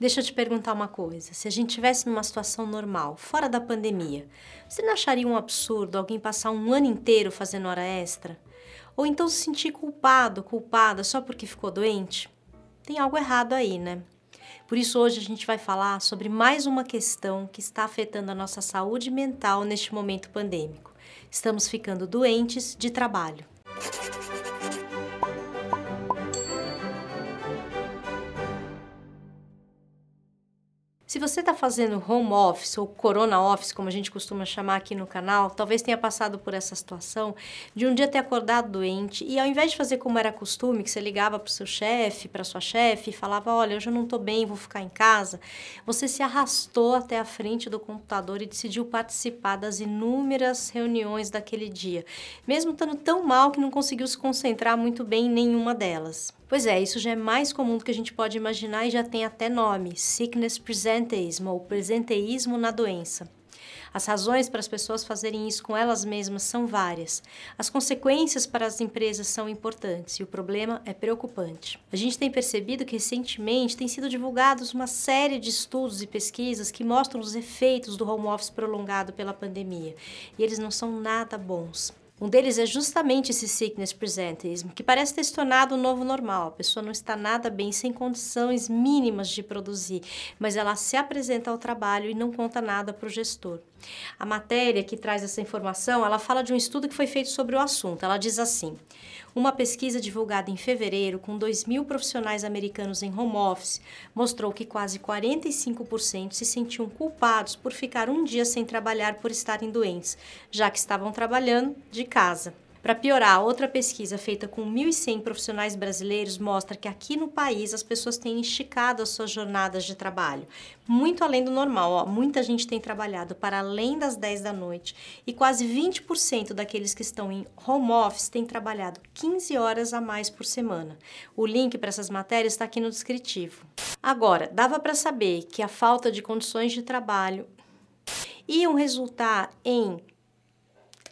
Deixa eu te perguntar uma coisa. Se a gente tivesse numa situação normal, fora da pandemia, você não acharia um absurdo alguém passar um ano inteiro fazendo hora extra? Ou então se sentir culpado, culpada só porque ficou doente? Tem algo errado aí, né? Por isso hoje a gente vai falar sobre mais uma questão que está afetando a nossa saúde mental neste momento pandêmico. Estamos ficando doentes de trabalho. Se você está fazendo home office ou corona office, como a gente costuma chamar aqui no canal, talvez tenha passado por essa situação de um dia ter acordado doente e ao invés de fazer como era costume, que você ligava para o seu chefe, para sua chefe e falava: Olha, hoje eu não estou bem, vou ficar em casa, você se arrastou até a frente do computador e decidiu participar das inúmeras reuniões daquele dia, mesmo estando tão mal que não conseguiu se concentrar muito bem em nenhuma delas. Pois é, isso já é mais comum do que a gente pode imaginar e já tem até nome: sickness presenteeism ou presenteísmo na doença. As razões para as pessoas fazerem isso com elas mesmas são várias. As consequências para as empresas são importantes e o problema é preocupante. A gente tem percebido que recentemente tem sido divulgados uma série de estudos e pesquisas que mostram os efeitos do home office prolongado pela pandemia, e eles não são nada bons. Um deles é justamente esse sickness presenteeism, que parece ter se tornado o novo normal. A pessoa não está nada bem, sem condições mínimas de produzir, mas ela se apresenta ao trabalho e não conta nada para o gestor. A matéria que traz essa informação, ela fala de um estudo que foi feito sobre o assunto. Ela diz assim: uma pesquisa divulgada em fevereiro com 2 mil profissionais americanos em home office mostrou que quase 45% se sentiam culpados por ficar um dia sem trabalhar por estarem doentes, já que estavam trabalhando de casa. Para piorar, outra pesquisa feita com 1.100 profissionais brasileiros mostra que aqui no país as pessoas têm esticado as suas jornadas de trabalho, muito além do normal. Ó. Muita gente tem trabalhado para além das 10 da noite e quase 20% daqueles que estão em home office têm trabalhado 15 horas a mais por semana. O link para essas matérias está aqui no descritivo. Agora, dava para saber que a falta de condições de trabalho iam resultar em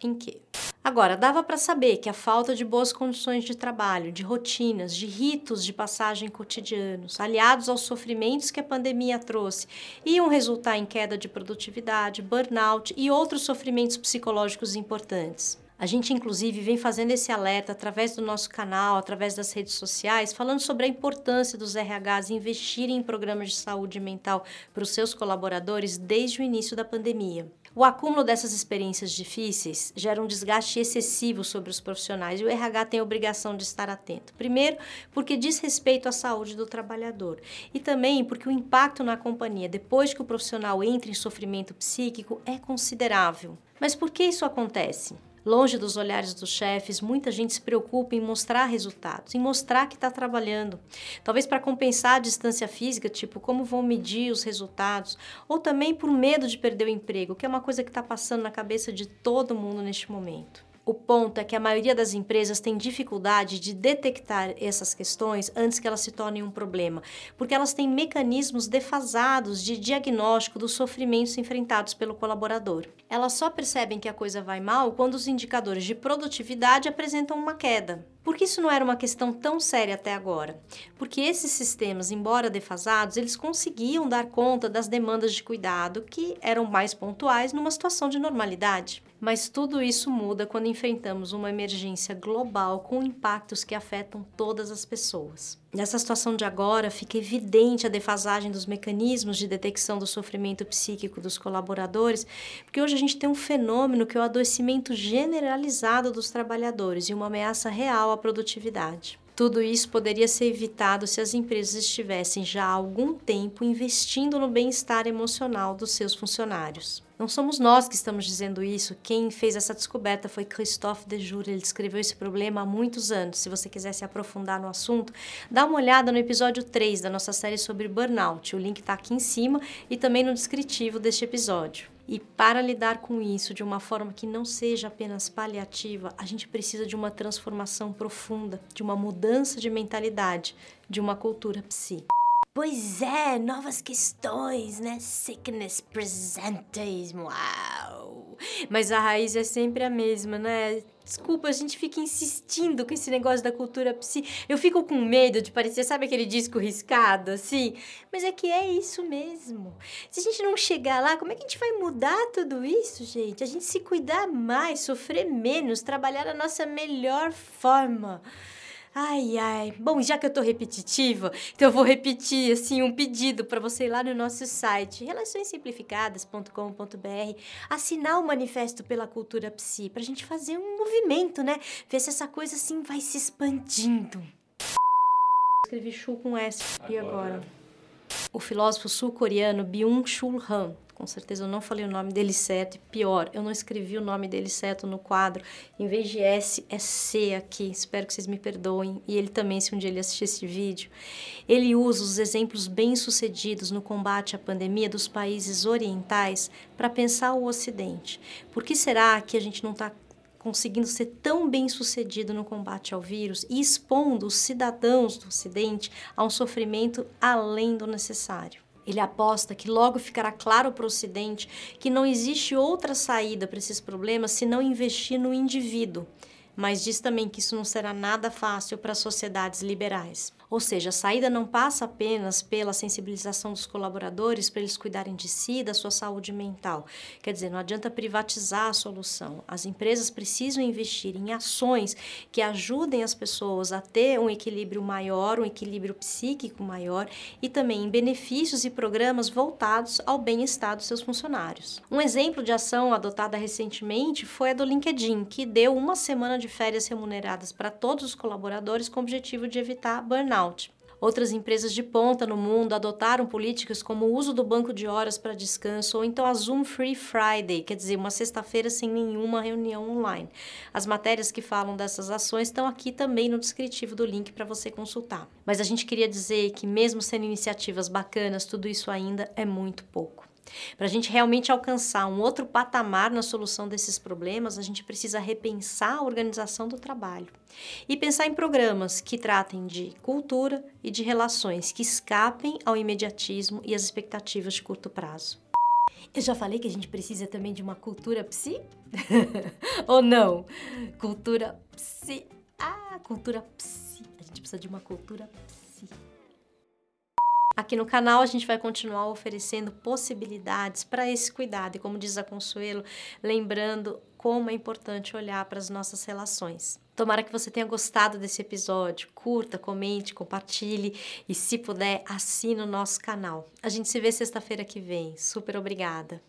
em quê? Agora, dava para saber que a falta de boas condições de trabalho, de rotinas, de ritos de passagem cotidianos, aliados aos sofrimentos que a pandemia trouxe, iam resultar em queda de produtividade, burnout e outros sofrimentos psicológicos importantes. A gente, inclusive, vem fazendo esse alerta através do nosso canal, através das redes sociais, falando sobre a importância dos RHs investirem em programas de saúde mental para os seus colaboradores desde o início da pandemia. O acúmulo dessas experiências difíceis gera um desgaste excessivo sobre os profissionais e o RH tem a obrigação de estar atento. Primeiro, porque diz respeito à saúde do trabalhador e também porque o impacto na companhia depois que o profissional entra em sofrimento psíquico é considerável. Mas por que isso acontece? Longe dos olhares dos chefes, muita gente se preocupa em mostrar resultados, em mostrar que está trabalhando. Talvez para compensar a distância física, tipo como vão medir os resultados, ou também por medo de perder o emprego, que é uma coisa que está passando na cabeça de todo mundo neste momento. O ponto é que a maioria das empresas tem dificuldade de detectar essas questões antes que elas se tornem um problema, porque elas têm mecanismos defasados de diagnóstico dos sofrimentos enfrentados pelo colaborador. Elas só percebem que a coisa vai mal quando os indicadores de produtividade apresentam uma queda. Por que isso não era uma questão tão séria até agora? Porque esses sistemas, embora defasados, eles conseguiam dar conta das demandas de cuidado que eram mais pontuais numa situação de normalidade. Mas tudo isso muda quando enfrentamos uma emergência global com impactos que afetam todas as pessoas. Nessa situação de agora, fica evidente a defasagem dos mecanismos de detecção do sofrimento psíquico dos colaboradores, porque hoje a gente tem um fenômeno que é o adoecimento generalizado dos trabalhadores e uma ameaça real à produtividade. Tudo isso poderia ser evitado se as empresas estivessem já há algum tempo investindo no bem-estar emocional dos seus funcionários. Não somos nós que estamos dizendo isso. Quem fez essa descoberta foi Christophe Dejour. Ele descreveu esse problema há muitos anos. Se você quiser se aprofundar no assunto, dá uma olhada no episódio 3 da nossa série sobre burnout. O link está aqui em cima e também no descritivo deste episódio. E para lidar com isso de uma forma que não seja apenas paliativa, a gente precisa de uma transformação profunda, de uma mudança de mentalidade, de uma cultura psi. Pois é, novas questões, né? Sickness presenteeism, uau! Mas a raiz é sempre a mesma, né? Desculpa, a gente fica insistindo com esse negócio da cultura psi. Eu fico com medo de parecer, sabe aquele disco riscado, assim? Mas é que é isso mesmo. Se a gente não chegar lá, como é que a gente vai mudar tudo isso, gente? A gente se cuidar mais, sofrer menos, trabalhar a nossa melhor forma. Ai, ai. Bom, já que eu tô repetitiva, então eu vou repetir assim um pedido para você ir lá no nosso site relaçõessimplificadas.com.br, assinar o manifesto pela cultura psi, pra gente fazer um movimento, né? Ver se essa coisa assim vai se expandindo. Escrevi Shu com S e agora. O filósofo sul-coreano Byung-Chul Han com certeza eu não falei o nome dele certo. E pior, eu não escrevi o nome dele certo no quadro. Em vez de S, é C aqui. Espero que vocês me perdoem. E ele também, se um dia ele assistir esse vídeo. Ele usa os exemplos bem-sucedidos no combate à pandemia dos países orientais para pensar o Ocidente. Por que será que a gente não está conseguindo ser tão bem sucedido no combate ao vírus e expondo os cidadãos do Ocidente a um sofrimento além do necessário? Ele aposta que logo ficará claro para o Ocidente que não existe outra saída para esses problemas se não investir no indivíduo, mas diz também que isso não será nada fácil para sociedades liberais. Ou seja, a saída não passa apenas pela sensibilização dos colaboradores para eles cuidarem de si, da sua saúde mental. Quer dizer, não adianta privatizar a solução. As empresas precisam investir em ações que ajudem as pessoas a ter um equilíbrio maior, um equilíbrio psíquico maior e também em benefícios e programas voltados ao bem-estar dos seus funcionários. Um exemplo de ação adotada recentemente foi a do LinkedIn, que deu uma semana de férias remuneradas para todos os colaboradores com o objetivo de evitar burnout burnout. Outras empresas de ponta no mundo adotaram políticas como o uso do banco de horas para descanso ou então a Zoom Free Friday, quer dizer, uma sexta-feira sem nenhuma reunião online. As matérias que falam dessas ações estão aqui também no descritivo do link para você consultar. Mas a gente queria dizer que, mesmo sendo iniciativas bacanas, tudo isso ainda é muito pouco. Para a gente realmente alcançar um outro patamar na solução desses problemas, a gente precisa repensar a organização do trabalho e pensar em programas que tratem de cultura e de relações que escapem ao imediatismo e às expectativas de curto prazo. Eu já falei que a gente precisa também de uma cultura psi? Ou não? Cultura psi. Ah, cultura psi. A gente precisa de uma cultura psi. Aqui no canal a gente vai continuar oferecendo possibilidades para esse cuidado e, como diz a Consuelo, lembrando como é importante olhar para as nossas relações. Tomara que você tenha gostado desse episódio. Curta, comente, compartilhe e, se puder, assine o nosso canal. A gente se vê sexta-feira que vem. Super obrigada!